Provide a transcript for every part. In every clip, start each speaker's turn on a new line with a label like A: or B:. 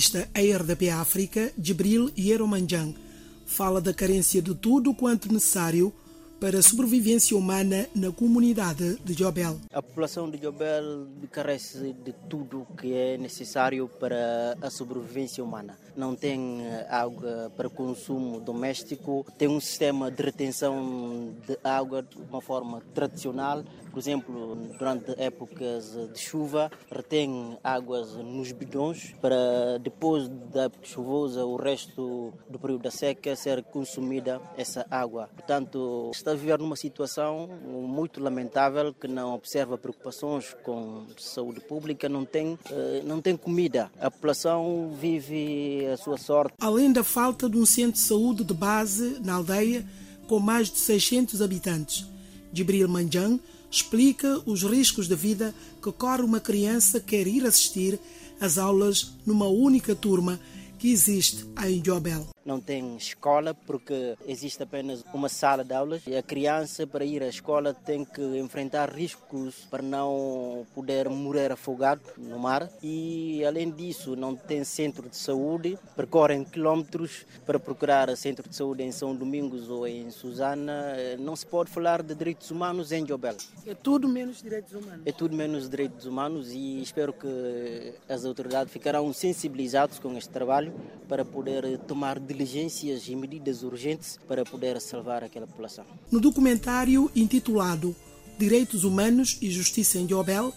A: jornalista à RDP África, Jibril Yeromanjang, fala da carência de tudo quanto necessário para a sobrevivência humana na comunidade de Jobel.
B: A população de Jobel carece de tudo que é necessário para a sobrevivência humana. Não tem eh, água para consumo doméstico, tem um sistema de retenção de água de uma forma tradicional. Por exemplo, durante épocas de chuva, retém águas nos bidões para depois da época chuvosa, o resto do período da seca, ser consumida essa água. Portanto, está a viver numa situação muito lamentável que não observa preocupações com saúde pública, não tem, eh, não tem comida. A população vive a sua sorte.
A: Além da falta de um centro de saúde de base na aldeia, com mais de 600 habitantes, Jibril Manjang explica os riscos da vida que corre uma criança que quer ir assistir às aulas numa única turma que existe em Jobel
B: não tem escola porque existe apenas uma sala de aulas e a criança para ir à escola tem que enfrentar riscos para não poder morrer afogado no mar e além disso não tem centro de saúde, percorrem quilómetros para procurar centro de saúde em São Domingos ou em Susana, não se pode falar de direitos humanos em Jobel.
A: É tudo menos direitos humanos.
B: É tudo menos direitos humanos e espero que as autoridades ficarão sensibilizadas com este trabalho para poder tomar diligências e medidas urgentes para poder salvar aquela população.
A: No documentário intitulado Direitos Humanos e Justiça em Jobel,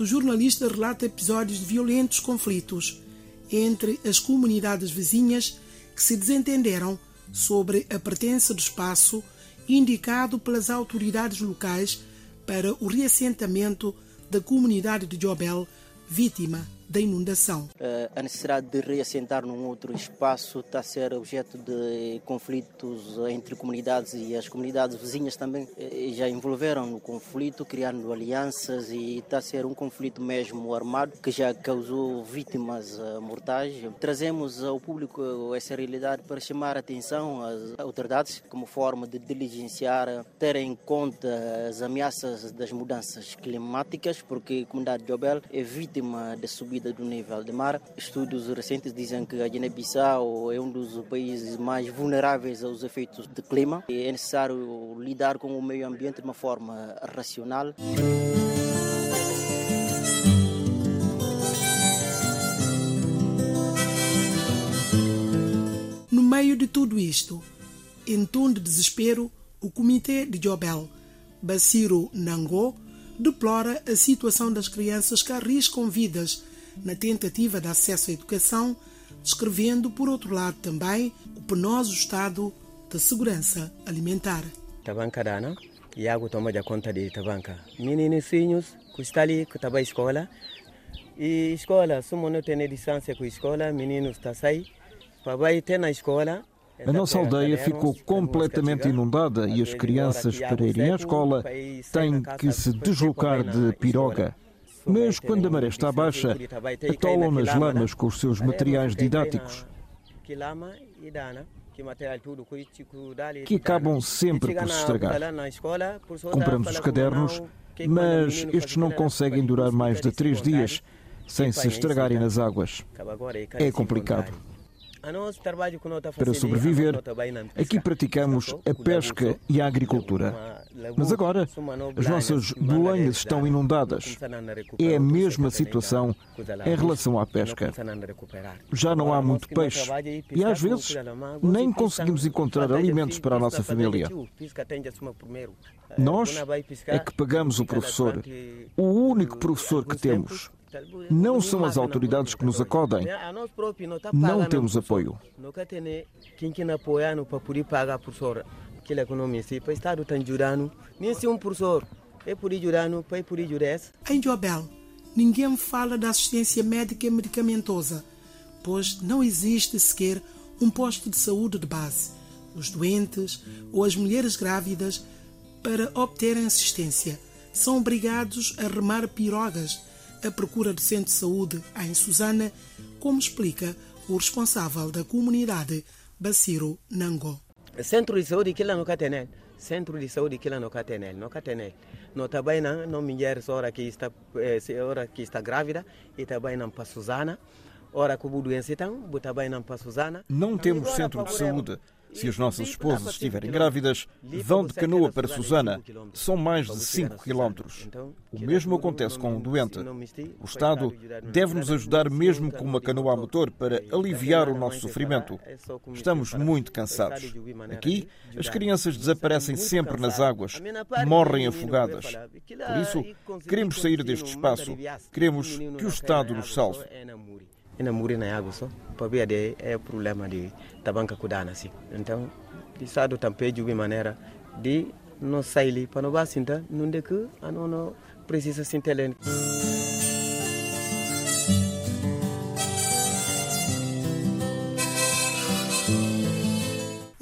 A: o jornalista relata episódios de violentos conflitos entre as comunidades vizinhas que se desentenderam sobre a pertença do espaço indicado pelas autoridades locais para o reassentamento da comunidade de Jobel, vítima da inundação.
B: Eh, a necessidade de reassentar num outro espaço está a ser objeto de conflitos entre comunidades e as comunidades vizinhas também eh, já envolveram no conflito, criando alianças e está a ser um conflito mesmo armado que já causou vítimas eh, mortais. Trazemos ao público essa realidade para chamar a atenção às autoridades como forma de diligenciar, ter em conta as ameaças das mudanças climáticas, porque a comunidade de Jobel é vítima de subida do nível do mar. Estudos recentes dizem que a Guiné-Bissau é um dos países mais vulneráveis aos efeitos do clima. É necessário lidar com o meio ambiente de uma forma racional.
A: No meio de tudo isto, em tom de desespero, o Comitê de Jobel, Baciro Nangô, deplora a situação das crianças que arriscam vidas na tentativa de acesso à educação, descrevendo, por outro lado, também o penoso estado da segurança alimentar.
C: Tabanca dana, água toma de conta de tabanca. Menininhos que estão ali, que escola, e escola, se não tem distância com a escola, meninos estão sair, para ter na escola,
D: a nossa aldeia ficou completamente inundada e as crianças, para irem à escola, têm que se deslocar de piroga. Mas quando a maré está baixa, atolam nas lamas com os seus materiais didáticos, que acabam sempre por se estragar. Compramos os cadernos, mas estes não conseguem durar mais de três dias sem se estragarem nas águas. É complicado. Para sobreviver, aqui praticamos a pesca e a agricultura. Mas agora, as nossas bolanhas estão inundadas. É a mesma situação em relação à pesca. Já não há muito peixe e, às vezes, nem conseguimos encontrar alimentos para a nossa família. Nós é que pagamos o professor, o único professor que temos. Não são as autoridades que nos acodem. Não temos apoio.
C: Aquela economia, se o Estado um professor é por por.
A: Em Jobel, ninguém fala da assistência médica e medicamentosa, pois não existe sequer um posto de saúde de base. Os doentes ou as mulheres grávidas, para obterem assistência, são obrigados a remar pirogas à procura de centro de saúde em Susana, como explica o responsável da comunidade, Baciro Nango.
C: Centro de saúde kila no Catenel. Centro de saúde kila no Catenel, no Catenel. No também não, no mulher hora que está eh, hora que está grávida e também não para Susana. Ora, com doença então, botar bem não para Susana.
D: Não temos centro de saúde. Se as nossas esposas estiverem grávidas, vão de canoa para Susana. São mais de 5 quilómetros. O mesmo acontece com o doente. O Estado deve nos ajudar mesmo com uma canoa a motor para aliviar o nosso sofrimento. Estamos muito cansados. Aqui, as crianças desaparecem sempre nas águas, morrem afogadas. Por isso, queremos sair deste espaço. Queremos que o Estado nos salve
C: ina muri na yago so. Pabia de é problema de tabanca kudana si. Então di sado tampe jubi maneira de no saili para no basinta nunde que anono precisa sintelen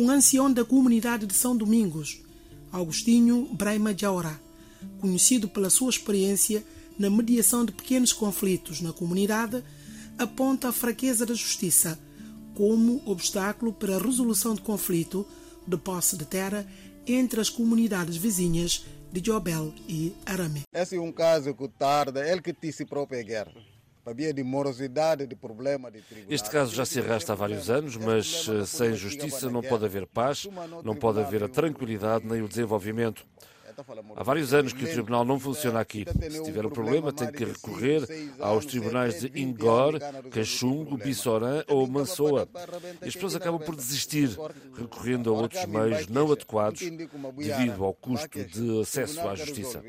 A: um ancião da comunidade de São Domingos, Agostinho Braima Jaura, conhecido pela sua experiência na mediação de pequenos conflitos na comunidade, aponta a fraqueza da justiça como obstáculo para a resolução de conflito de posse de terra entre as comunidades vizinhas de Jobel e Arame.
E: Esse é um caso que tarda, ele que disse própria guerra. Havia de morosidade, de problema de tribunal.
F: Este caso já se arrasta há vários anos, mas eh, sem justiça não pode haver paz, não pode haver a tranquilidade nem o desenvolvimento. Há vários anos que o tribunal não funciona aqui. Se tiver um problema, tem que recorrer aos tribunais de Ingor, Cachungo, Bissorã ou Mansoa. E as pessoas acabam por desistir, recorrendo a outros meios não adequados devido ao custo de acesso à justiça.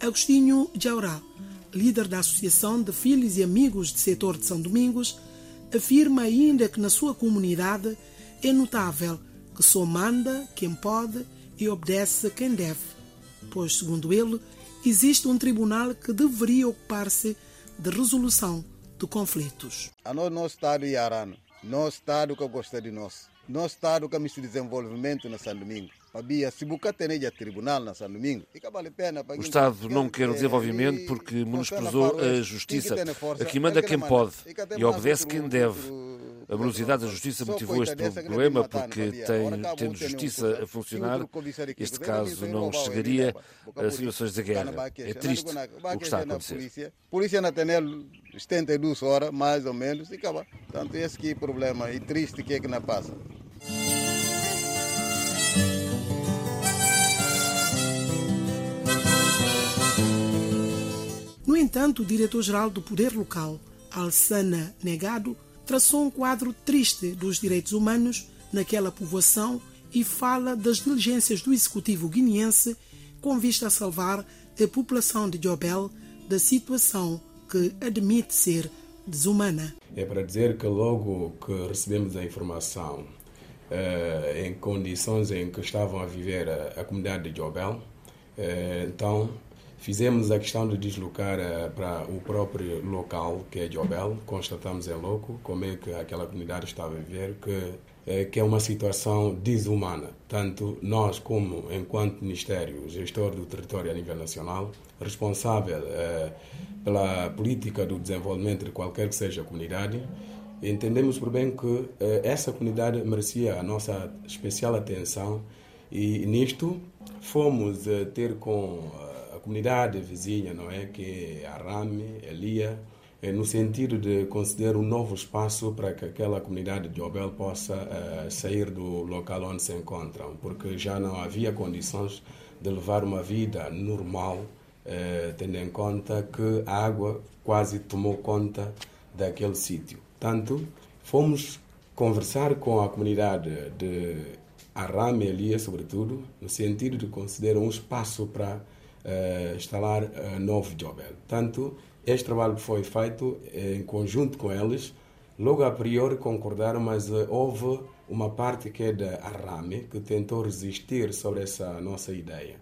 A: Agostinho Jaurá, líder da Associação de Filhos e Amigos do Setor de São Domingos, afirma ainda que na sua comunidade é notável que só manda quem pode e obedece a quem deve, pois, segundo ele, existe um tribunal que deveria ocupar-se de resolução de conflitos.
E: A nós, nosso Estado e Arano, nosso Estado que gosta de nós, nosso Estado que de desenvolvimento na São Domingo.
F: O Estado não quer o desenvolvimento porque menosprezou a justiça. Aqui manda quem pode e obedece quem deve. A morosidade da justiça motivou este problema porque, tem, tendo justiça a funcionar, este caso não chegaria a situações de guerra. É triste o que está a acontecer.
E: Polícia na Tenel 72 horas, mais ou menos, e acaba. Portanto, esse que é o problema e triste que é que não passa.
A: No entanto, o diretor-geral do Poder Local, Alsana Negado, traçou um quadro triste dos direitos humanos naquela povoação e fala das diligências do executivo guineense com vista a salvar a população de Jobel da situação que admite ser desumana.
G: É para dizer que logo que recebemos a informação eh, em condições em que estavam a viver a, a comunidade de Jobel, eh, então Fizemos a questão de deslocar uh, para o próprio local, que é Jobel. Constatamos em loco como é que aquela comunidade estava a viver, que, uh, que é uma situação desumana. Tanto nós, como enquanto Ministério, gestor do território a nível nacional, responsável uh, pela política do desenvolvimento de qualquer que seja a comunidade, entendemos por bem que essa comunidade merecia a nossa especial atenção e nisto fomos ter com comunidade vizinha, não é? Que é Arame, Elia, é no sentido de conceder um novo espaço para que aquela comunidade de Obel possa uh, sair do local onde se encontram, porque já não havia condições de levar uma vida normal, uh, tendo em conta que a água quase tomou conta daquele sítio. Tanto fomos conversar com a comunidade de Arame, Elia, sobretudo, no sentido de conceder um espaço para uh, instalar uh, novo Jobel. Tanto este trabalho foi feito eh, em conjunto com eles. Logo a priori concordaram, mas houve uma parte que é da Arrame que tentou resistir sobre essa nossa ideia.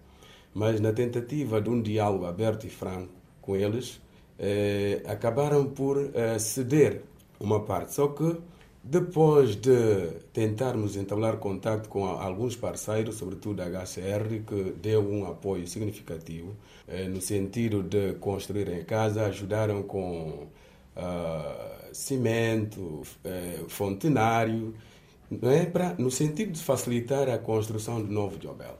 G: Mas na tentativa de um diálogo aberto e franco com eles, acabaram por ceder uma parte. Só que depois de tentarmos entablar contato com alguns parceiros, sobretudo a HCR, que deu um apoio significativo eh, no sentido de construir em casa, ajudaram com uh, cimento, eh, fontenário, não é? Pra, no sentido de facilitar a construção de novo Jobel.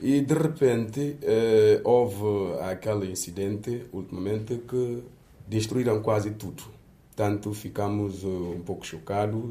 G: E de repente eh, houve aquele incidente, ultimamente, que destruíram quase tudo. Tanto ficamos um pouco chocados,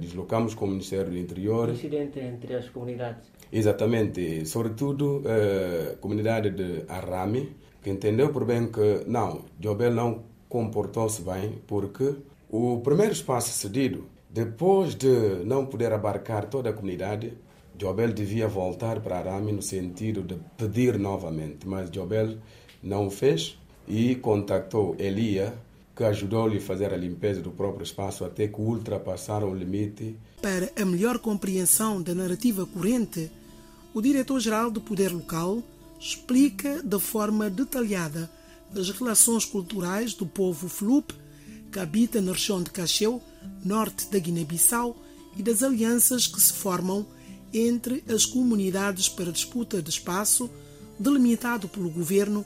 G: deslocamos com o Ministério do Interior.
B: Incidente entre as comunidades.
G: Exatamente, sobretudo a comunidade de Arame, que entendeu por bem que não, Jobel não comportou-se bem, porque o primeiro espaço cedido, depois de não poder abarcar toda a comunidade, Jobel devia voltar para Arame no sentido de pedir novamente, mas Jobel não o fez e contactou Elia, que ajudou-lhe a fazer a limpeza do próprio espaço até que ultrapassaram o limite.
A: Para a melhor compreensão da narrativa corrente, o diretor-geral do Poder Local explica de forma detalhada as relações culturais do povo Flup, que habita na região de Cacheu, norte da Guiné-Bissau, e das alianças que se formam entre as comunidades para disputa de espaço delimitado pelo governo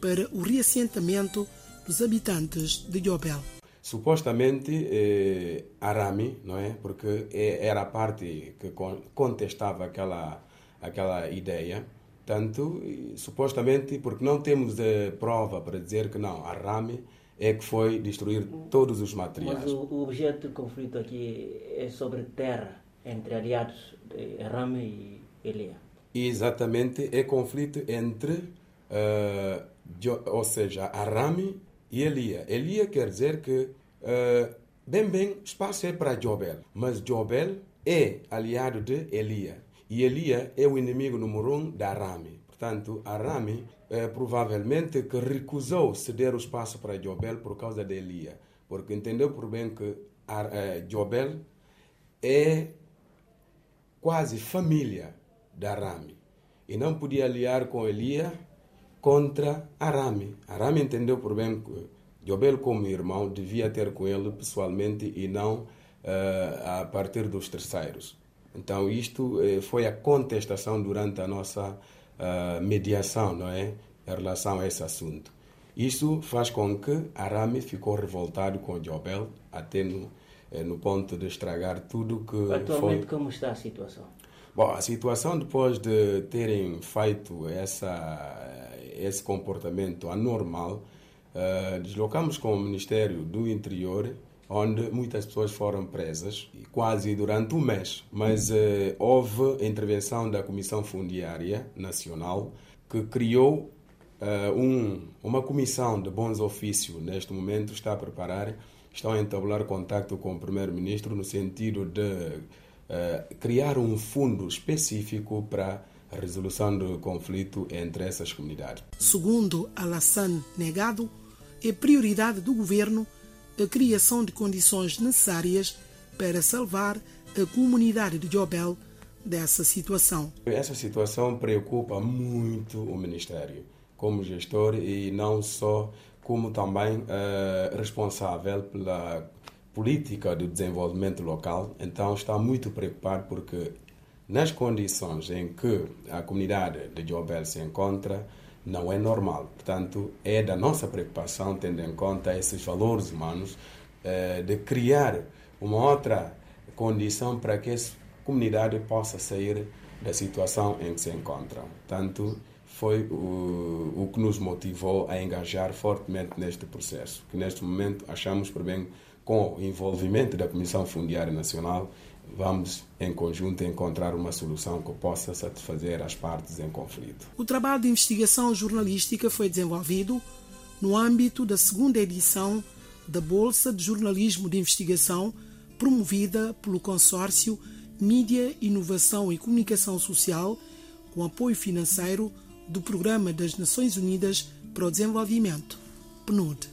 A: para o reassentamento dos habitantes de Yobel.
G: Supostamente eh, Arami, não é? Porque era a parte que contestava aquela aquela ideia tanto, supostamente, porque não temos a prova para dizer que não, a RAME é que foi destruir todos os materiais.
B: Mas o, o objeto de conflito aqui é sobre terra, entre aliados de Rame e Elia.
G: Exatamente, é conflito entre, uh, ou seja, a Rame e Elia. Elia quer dizer que, uh, bem, bem, espaço é para Jobel, mas Jobel é aliado de Elia. E Elia é o inimigo número um da Arame. Portanto, Arame é, provavelmente que recusou ceder o espaço para Jobel por causa de Elia. Porque entendeu por bem que é, Jobel é quase família da Arame. E não podia aliar com Elia contra Arame. Arame entendeu por bem que Jobel, como irmão, devia ter com ele pessoalmente e não uh, a partir dos terceiros. Então, isto eh, foi a contestação durante a nossa uh, mediação, não é? Em relação a esse assunto. Isso faz com que Arame ficou revoltado com Jobel, até no, no ponto de estragar tudo que
B: Atualmente, foi... como está a situação?
G: Bom, a situação depois de terem feito essa, esse comportamento anormal, uh, deslocamos com o Ministério do Interior onde muitas pessoas foram presas, quase durante um mês. Mas eh, houve intervenção da Comissão Fundiária Nacional, que criou eh, um, uma comissão de bons ofícios, neste momento está a preparar, estão a entabular contato com o Primeiro-Ministro no sentido de eh, criar um fundo específico para a resolução do conflito entre essas comunidades.
A: Segundo Alassane Negado, é prioridade do governo a criação de condições necessárias para salvar a comunidade de Jobel dessa situação.
G: Essa situação preocupa muito o Ministério, como gestor e não só como também uh, responsável pela política de desenvolvimento local. Então está muito preocupado porque nas condições em que a comunidade de Jobel se encontra, não é normal. Portanto, é da nossa preocupação, tendo em conta esses valores humanos, eh, de criar uma outra condição para que essa comunidade possa sair da situação em que se encontra. Portanto, foi o, o que nos motivou a engajar fortemente neste processo, que neste momento achamos por bem, com o envolvimento da Comissão Fundiária Nacional, vamos em conjunto encontrar uma solução que possa satisfazer as partes em conflito.
A: O trabalho de investigação jornalística foi desenvolvido no âmbito da segunda edição da Bolsa de Jornalismo de Investigação, promovida pelo consórcio Mídia, Inovação e Comunicação Social, com apoio financeiro do Programa das Nações Unidas para o Desenvolvimento, PNUD.